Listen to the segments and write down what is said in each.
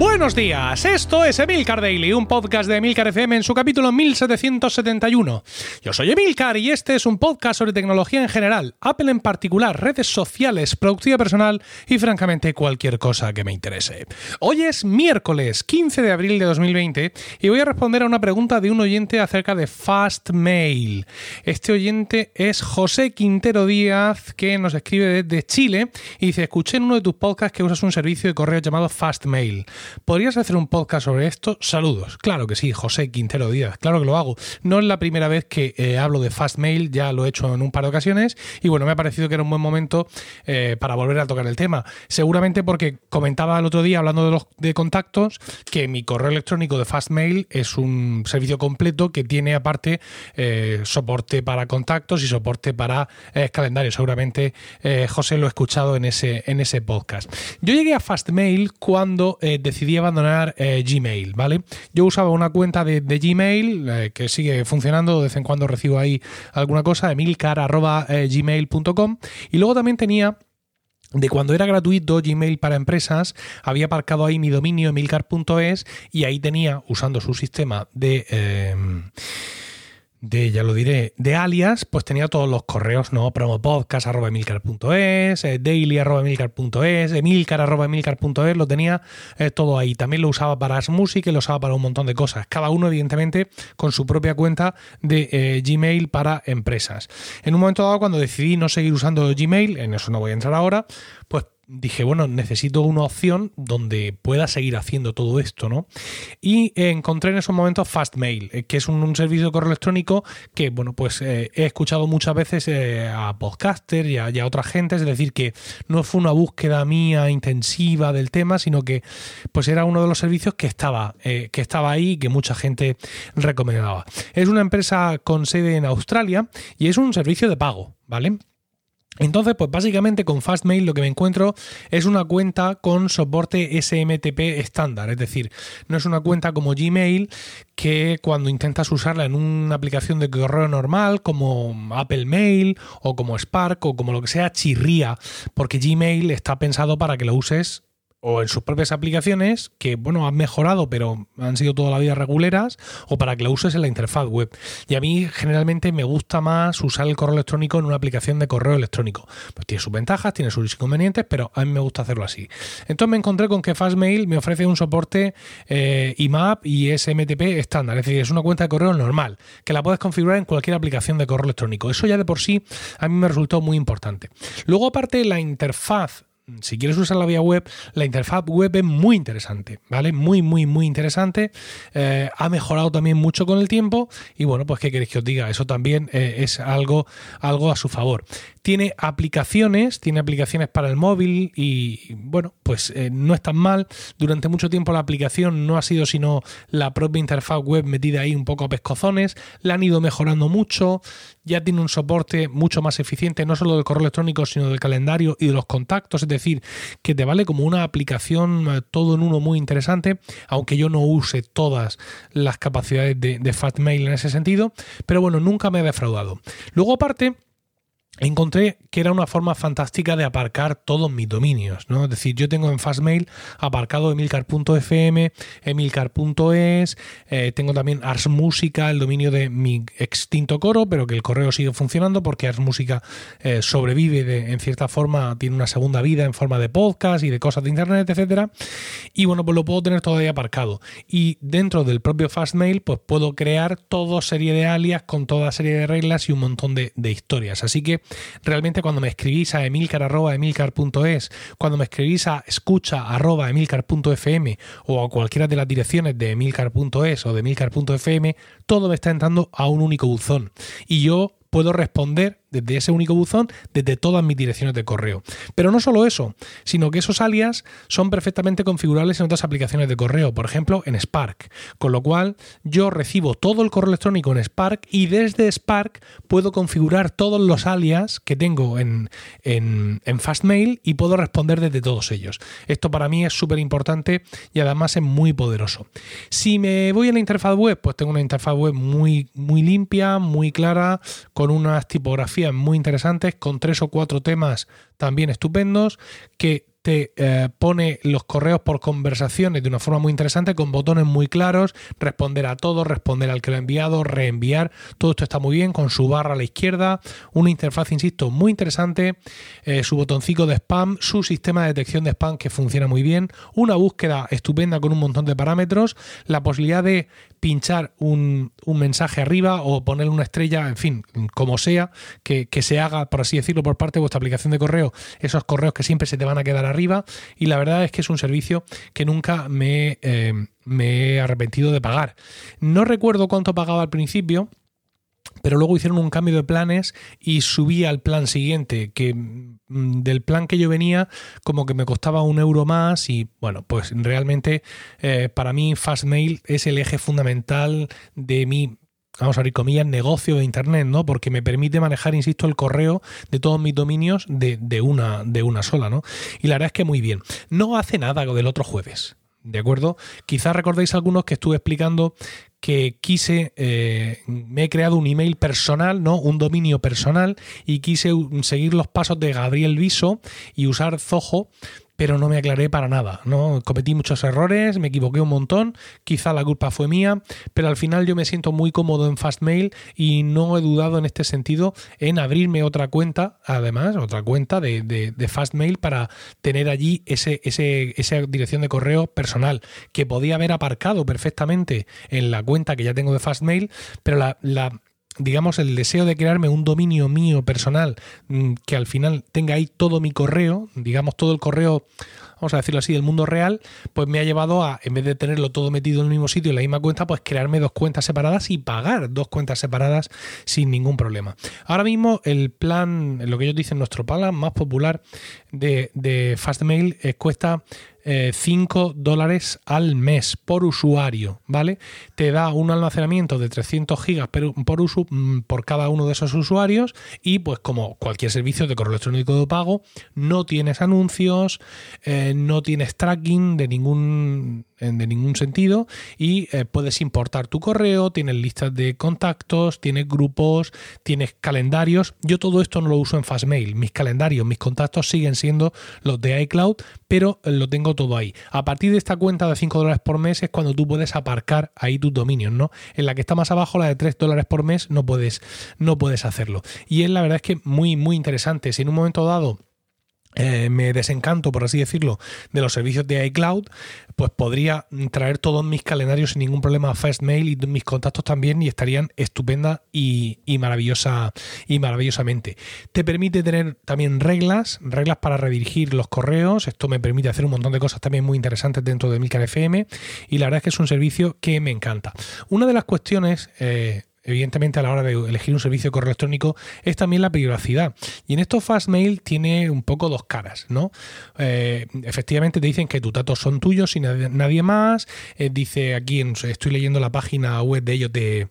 Buenos días, esto es Emilcar Daily, un podcast de Emilcar FM en su capítulo 1771. Yo soy Emilcar y este es un podcast sobre tecnología en general, Apple en particular, redes sociales, productividad personal y francamente cualquier cosa que me interese. Hoy es miércoles 15 de abril de 2020 y voy a responder a una pregunta de un oyente acerca de Fastmail. Este oyente es José Quintero Díaz que nos escribe desde Chile y dice, escuché en uno de tus podcasts que usas un servicio de correo llamado Fastmail. ¿Podrías hacer un podcast sobre esto? Saludos. Claro que sí, José Quintero Díaz. Claro que lo hago. No es la primera vez que eh, hablo de Fastmail, ya lo he hecho en un par de ocasiones y bueno, me ha parecido que era un buen momento eh, para volver a tocar el tema. Seguramente porque comentaba el otro día, hablando de los de contactos, que mi correo electrónico de Fastmail es un servicio completo que tiene aparte eh, soporte para contactos y soporte para calendarios. Seguramente José lo ha escuchado en ese, en ese podcast. Yo llegué a Fastmail cuando decidí decidí abandonar eh, Gmail, ¿vale? Yo usaba una cuenta de, Gmail eh, que sigue funcionando, de vez en cuando recibo ahí alguna cosa, emilcar.gmail.com y luego también tenía de cuando era gratuito Gmail para empresas, había aparcado ahí mi dominio emilcar.es y ahí tenía, usando su sistema de... Eh, de, ya lo diré, de alias, pues tenía todos los correos, ¿no? promopodcast.emilcar.es, eh, daily.emilcar.es, emilcar.emilcar.es, lo tenía eh, todo ahí. También lo usaba para Music y lo usaba para un montón de cosas. Cada uno, evidentemente, con su propia cuenta de eh, Gmail para empresas. En un momento dado, cuando decidí no seguir usando Gmail, en eso no voy a entrar ahora, pues dije, bueno, necesito una opción donde pueda seguir haciendo todo esto, ¿no? Y encontré en esos momentos Fastmail, eh, que es un, servicio de correo electrónico que, bueno, pues eh, he escuchado muchas veces eh, a podcasters y a, otra gente, es decir, que no fue una búsqueda mía intensiva del tema, sino que pues era uno de los servicios que estaba, que estaba ahí y que mucha gente recomendaba. Es una empresa con sede en Australia y es un servicio de pago, ¿vale? Entonces, pues básicamente con Fastmail lo que me encuentro es una cuenta con soporte SMTP estándar, es decir, no es una cuenta como Gmail que cuando intentas usarla en una aplicación de correo normal como Apple Mail o como Spark o como lo que sea, chirría, porque Gmail está pensado para que lo uses o en sus propias aplicaciones que, bueno, han mejorado, pero han sido toda la vida reguleras, o para que lo uses en la interfaz web. Y a mí generalmente me gusta más usar el correo electrónico en una aplicación de correo electrónico. Pues tiene sus ventajas, tiene sus inconvenientes, pero a mí me gusta hacerlo así. Entonces me encontré con que Fastmail me ofrece un soporte eh, IMAP y SMTP estándar, es decir, es una cuenta de correo normal, que la puedes configurar en cualquier aplicación de correo electrónico. Eso ya de por sí a mí me resultó muy importante. Luego, aparte, la interfaz si quieres usar la vía web, la interfaz web es muy interesante, ¿vale? Muy, muy, muy interesante. Eh, ha mejorado también mucho con el tiempo y bueno, pues qué queréis que os diga, eso también eh, es algo, algo a su favor. Tiene aplicaciones, tiene aplicaciones para el móvil y bueno, pues eh, no es tan mal. Durante mucho tiempo la aplicación no ha sido sino la propia interfaz web metida ahí un poco a pescozones, la han ido mejorando mucho, ya tiene un soporte mucho más eficiente, no solo del correo electrónico, sino del calendario y de los contactos, es decir, que te vale como una aplicación eh, todo en uno muy interesante, aunque yo no use todas las capacidades de, de Fatmail en ese sentido, pero bueno, nunca me ha defraudado. Luego aparte, encontré que era una forma fantástica de aparcar todos mis dominios, ¿no? Es decir, yo tengo en Fastmail aparcado emilcar.fm, emilcar.es, eh, tengo también Ars Música, el dominio de mi extinto coro, pero que el correo sigue funcionando porque Ars Música eh, sobrevive de, en cierta forma, tiene una segunda vida en forma de podcast y de cosas de internet, etcétera. Y bueno, pues lo puedo tener todavía aparcado. Y dentro del propio Fastmail, pues puedo crear toda serie de alias con toda serie de reglas y un montón de historias. Así que realmente cuando me escribís a emilcar.emilcar.es, cuando me escribís a escucha.emilcar.fm o a cualquiera de las direcciones de emilcar.es o de emilcar.fm, todo me está entrando a un único buzón. Y yo puedo responder desde ese único buzón, desde todas mis direcciones de correo. Pero no solo eso, sino que esos alias son perfectamente configurables en otras aplicaciones de correo, por ejemplo en Spark. Con lo cual yo recibo todo el correo electrónico en Spark y desde Spark puedo configurar todos los alias que tengo en, en, en Fastmail y puedo responder desde todos ellos. Esto para mí es súper importante y además es muy poderoso. Si me voy a la interfaz web, pues tengo una interfaz web muy, muy limpia, muy clara, con unas tipografías muy interesantes, con tres o cuatro temas también estupendos, que te eh, pone los correos por conversaciones de una forma muy interesante, con botones muy claros, responder a todo, responder al que lo ha enviado, reenviar, todo esto está muy bien, con su barra a la izquierda, una interfaz, insisto, muy interesante, eh, su botoncito de spam, su sistema de detección de spam que funciona muy bien, una búsqueda estupenda con un montón de parámetros, la posibilidad de pinchar un, mensaje arriba o poner una estrella, en fin, como sea, que, se haga, por así decirlo, por parte de vuestra aplicación de correo, esos correos que siempre se te van a quedar arriba. Y la verdad es que es un servicio que nunca me, eh, me he arrepentido de pagar. No recuerdo cuánto pagaba al principio, pero luego hicieron un cambio de planes y subí al plan siguiente, que mm, del plan que yo venía como que me costaba un euro más y bueno, pues realmente eh, para mí Fastmail es el eje fundamental de mi vamos a abrir comillas, negocio de Internet, ¿no? Porque me permite manejar, insisto, el correo de todos mis dominios de, de, una, de una sola, ¿no? Y la verdad es que muy bien. No hace nada del otro jueves. ¿De acuerdo? Quizás recordéis algunos que estuve explicando que quise, eh, me he creado un email personal, ¿no? Un dominio personal y quise seguir los pasos de Gabriel Viso y usar Zoho pero no me aclaré para nada. ¿no? Cometí muchos errores, me equivoqué un montón, quizá la culpa fue mía, pero al final yo me siento muy cómodo en Fastmail y no he dudado en este sentido en abrirme otra cuenta, además, otra cuenta de, de, Fastmail para tener allí ese, ese, esa dirección de correo personal que podía haber aparcado perfectamente en la cuenta que ya tengo de Fastmail, pero la, la digamos, el deseo de crearme un dominio mío personal mm, que al final tenga ahí todo mi correo, digamos, todo el correo, vamos a decirlo así, del mundo real, pues me ha llevado a, en vez de tenerlo todo metido en el mismo sitio, en la misma cuenta, pues crearme dos cuentas separadas y pagar dos cuentas separadas sin ningún problema. Ahora mismo el plan, lo que ellos dicen, nuestro plan más popular de, de Fastmail cuesta 5 eh, dólares al mes por usuario, ¿vale? Te da un almacenamiento de 300 gigas por, mm, por cada uno de esos usuarios y pues como cualquier servicio de correo electrónico de pago, no tienes anuncios, eh, no tienes tracking de ningún de ningún sentido y eh, puedes importar tu correo, tienes listas de contactos, tienes grupos, tienes calendarios. Yo todo esto no lo uso en Fastmail. Mis calendarios, mis contactos siguen siendo los de iCloud, pero lo tengo todo ahí. A partir de esta cuenta de 5 dólares por mes es cuando tú puedes aparcar ahí tus dominios, ¿no? En la que está más abajo, la de 3 dólares por mes, no puedes, no puedes hacerlo. Y es la verdad es que muy, muy interesante. Si en un momento dado eh, me desencanto, por así decirlo, de los servicios de iCloud, pues podría traer todos mis calendarios sin ningún problema a Fastmail y mis contactos también y estarían estupenda y, maravillosa y maravillosamente. Te permite tener también reglas, reglas para redirigir los correos. Esto me permite hacer un montón de cosas también muy interesantes dentro de Milcar FM y la verdad es que es un servicio que me encanta. Una de las cuestiones eh, evidentemente a la hora de elegir un servicio de correo electrónico es también la privacidad. Y en esto Fastmail tiene un poco dos caras, ¿no? Eh, efectivamente te dicen que tus datos son tuyos y nadie, más. Eh, dice aquí, estoy leyendo la página web de ellos de,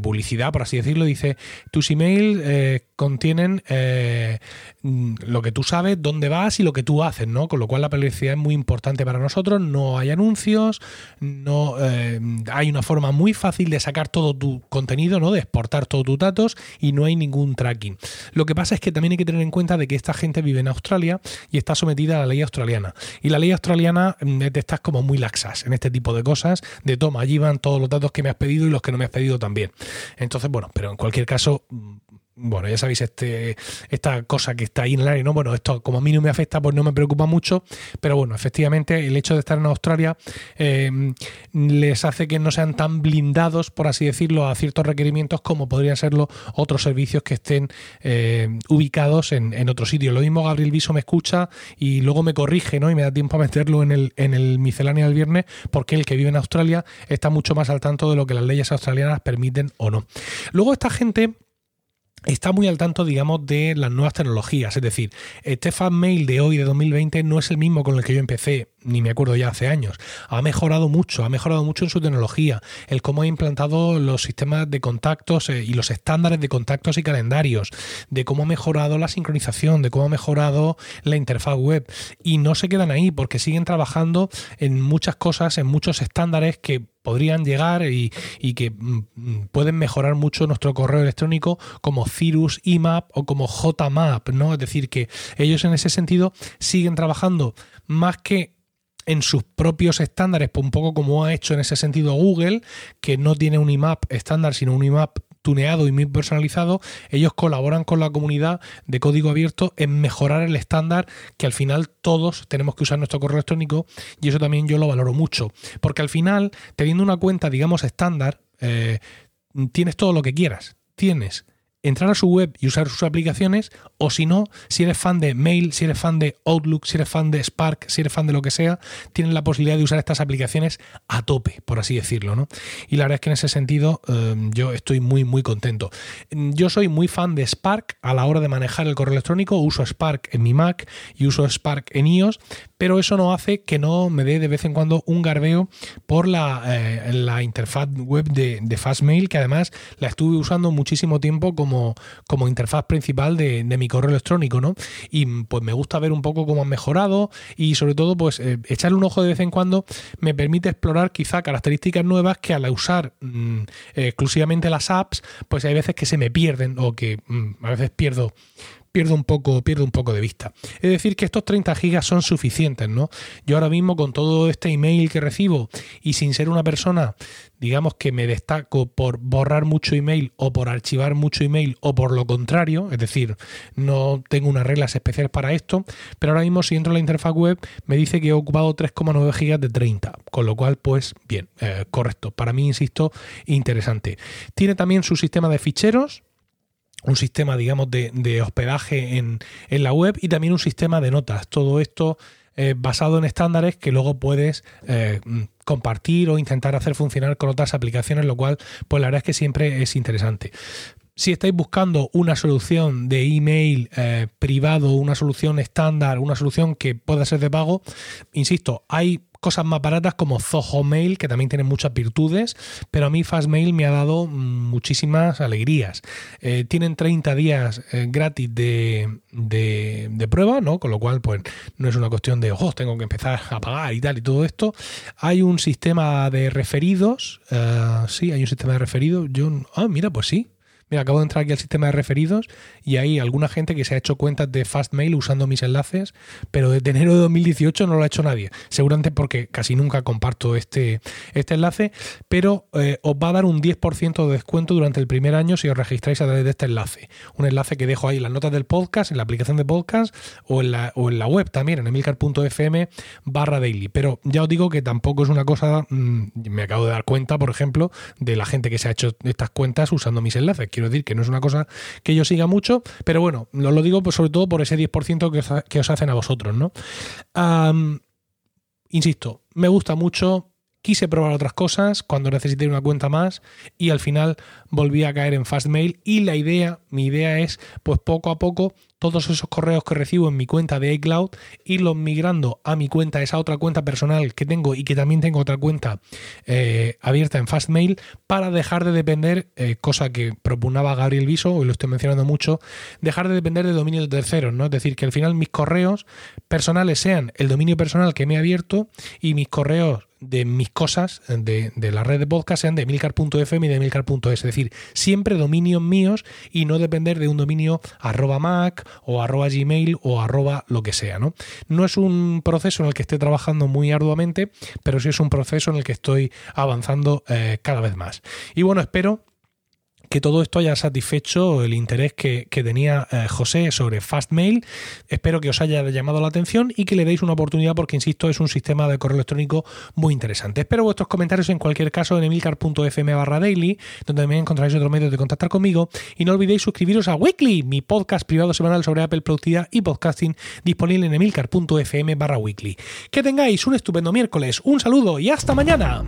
publicidad, por así decirlo, dice, tus emails eh, contienen lo que tú sabes, dónde vas y lo que tú haces, ¿no? Con lo cual la privacidad es muy importante para nosotros. No hay anuncios, no hay una forma muy fácil de sacar todo tu contenido ¿no? De exportar todos tus datos y no hay ningún tracking. Lo que pasa es que también hay que tener en cuenta de que esta gente vive en Australia y está sometida a la ley australiana. Y la ley australiana mm, es de estas como muy laxas en este tipo de cosas, de toma, allí van todos los datos que me has pedido y los que no me has pedido también. Entonces, bueno, pero en cualquier caso, mm, bueno, ya sabéis, este, esta cosa que está ahí en el aire, ¿no? Bueno, esto como a mí no me afecta, pues no me preocupa mucho, pero bueno, efectivamente el hecho de estar en Australia eh, les hace que no sean tan blindados, por así decirlo, a ciertos requerimientos como podrían serlo otros servicios que estén eh, ubicados en, en, otro sitio. Lo mismo Gabriel Viso me escucha y luego me corrige, ¿no? Y me da tiempo a meterlo en el, en el misceláneo del viernes, porque el que vive en Australia está mucho más al tanto de lo que las leyes australianas permiten o no. Luego esta gente está muy al tanto, digamos, de las nuevas tecnologías. Es decir, este Mail de hoy, de 2020, no es el mismo con el que yo empecé, ni me acuerdo ya hace años. Ha mejorado mucho, ha mejorado mucho en su tecnología, el cómo ha implantado los sistemas de contactos eh, y los estándares de contactos y calendarios, de cómo ha mejorado la sincronización, de cómo ha mejorado la interfaz web. Y no se quedan ahí, porque siguen trabajando en muchas cosas, en muchos estándares que podrían llegar y, que mm, mm, pueden mejorar mucho nuestro correo electrónico como Cirrus IMAP o como JMAP, ¿no? Es decir, que ellos en ese sentido siguen trabajando más que en sus propios estándares, un poco como ha hecho en ese sentido Google, que no tiene un IMAP estándar, sino un IMAP tuneado y muy personalizado, ellos colaboran con la comunidad de código abierto en mejorar el estándar que al final todos tenemos que usar nuestro correo electrónico y eso también yo lo valoro mucho, porque al final, teniendo una cuenta, digamos, estándar, eh, tienes todo lo que quieras. Tienes entrar a su web y usar sus aplicaciones, o si no, si eres fan de Mail, si eres fan de Outlook, si eres fan de Spark, si eres fan de lo que sea, tienes la posibilidad de usar estas aplicaciones a tope, por así decirlo, ¿no? Y la verdad es que en ese sentido em, yo estoy muy, muy contento. Yo soy muy fan de Spark a la hora de manejar el correo electrónico, uso Spark en mi Mac y uso Spark en iOS, pero eso no hace que no me dé de vez en cuando un garbeo por la, eh, la interfaz web de, Fastmail, que además la estuve usando muchísimo tiempo como, como interfaz principal de, de mi correo electrónico, ¿no? Y pues me gusta ver un poco cómo han mejorado y sobre todo pues eh, echarle un ojo de vez en cuando me permite explorar quizá características nuevas que al usar mm, exclusivamente las apps pues hay veces que se me pierden o que mm, a veces pierdo pierdo un poco, pierdo un poco de vista. Es decir, que estos 30 gigas son suficientes, ¿no? Yo ahora mismo con todo este email que recibo y sin ser una persona, digamos que me destaco por borrar mucho email o por archivar mucho email o por lo contrario, es decir, no tengo unas reglas especiales para esto, pero ahora mismo si entro en la interfaz web me dice que he ocupado 3,9 gigas de 30, con lo cual pues bien, eh, correcto. Para mí, insisto, interesante. Tiene también su sistema de ficheros, un sistema, digamos, de, hospedaje en, la web y también un sistema de notas. Todo esto eh, basado en estándares que luego puedes eh, compartir o intentar hacer funcionar con otras aplicaciones, lo cual, pues la verdad es que siempre es interesante. Si estáis buscando una solución de email eh, privado, una solución estándar, una solución que pueda ser de pago, insisto, hay cosas más baratas como Zoho Mail, que también tiene muchas virtudes, pero a mí Fastmail me ha dado muchísimas alegrías. Eh, tienen 30 días eh, gratis de, de, prueba, ¿no? Con lo cual, pues no es una cuestión de, oh, tengo que empezar a pagar y tal y todo esto. Hay un sistema de referidos, sí, hay un sistema de referidos. Yo, ah, mira, pues sí, Mira, acabo de entrar aquí al sistema de referidos y hay alguna gente que se ha hecho cuentas de Fastmail usando mis enlaces, pero desde enero de 2018 no lo ha hecho nadie. Seguramente porque casi nunca comparto este, este enlace, pero eh, os va a dar un 10% de descuento durante el primer año si os registráis a través de este enlace. Un enlace que dejo ahí en las notas del podcast, en la aplicación de podcast o en la, o en la web también, en emilcar.fm barra daily. Pero ya os digo que tampoco es una cosa, mm, me acabo de dar cuenta, por ejemplo, de la gente que se ha hecho estas cuentas usando mis enlaces Quiero decir que no es una cosa que yo siga mucho, pero bueno, os lo digo pues sobre todo por ese 10% que os, que os hacen a vosotros, ¿no? insisto, me gusta mucho, quise probar otras cosas cuando necesité una cuenta más y al final volví a caer en Fastmail y la idea, mi idea es pues poco a poco todos esos correos que recibo en mi cuenta de iCloud, irlos migrando a mi cuenta, esa otra cuenta personal que tengo y que también tengo otra cuenta eh, abierta en Fastmail, para dejar de depender, eh, cosa que propunaba Gabriel Viso, y lo estoy mencionando mucho, dejar de depender de dominio de terceros, ¿no? Es decir, que al final mis correos personales sean el dominio personal que me he abierto y mis correos de mis cosas de, la red de podcast sean de milcar.fm y de milcar.es, es decir, siempre dominios míos y no depender de un dominio arroba Mac o arroba Gmail o arroba lo que sea. ¿no? no es un proceso en el que esté trabajando muy arduamente, pero sí es un proceso en el que estoy avanzando eh, cada vez más. Y bueno, espero que todo esto haya satisfecho el interés que, tenía eh, José sobre Fastmail. Espero que os haya llamado la atención y que le deis una oportunidad porque, insisto, es un sistema de correo electrónico muy interesante. Espero vuestros comentarios en cualquier caso en emilcar.fm barra daily, donde también encontraréis otros medios de contactar conmigo. Y no olvidéis suscribiros a Weekly, mi podcast privado semanal sobre Apple Productividad y Podcasting, disponible en emilcar.fm barra weekly. Que tengáis un estupendo miércoles, un saludo y hasta mañana.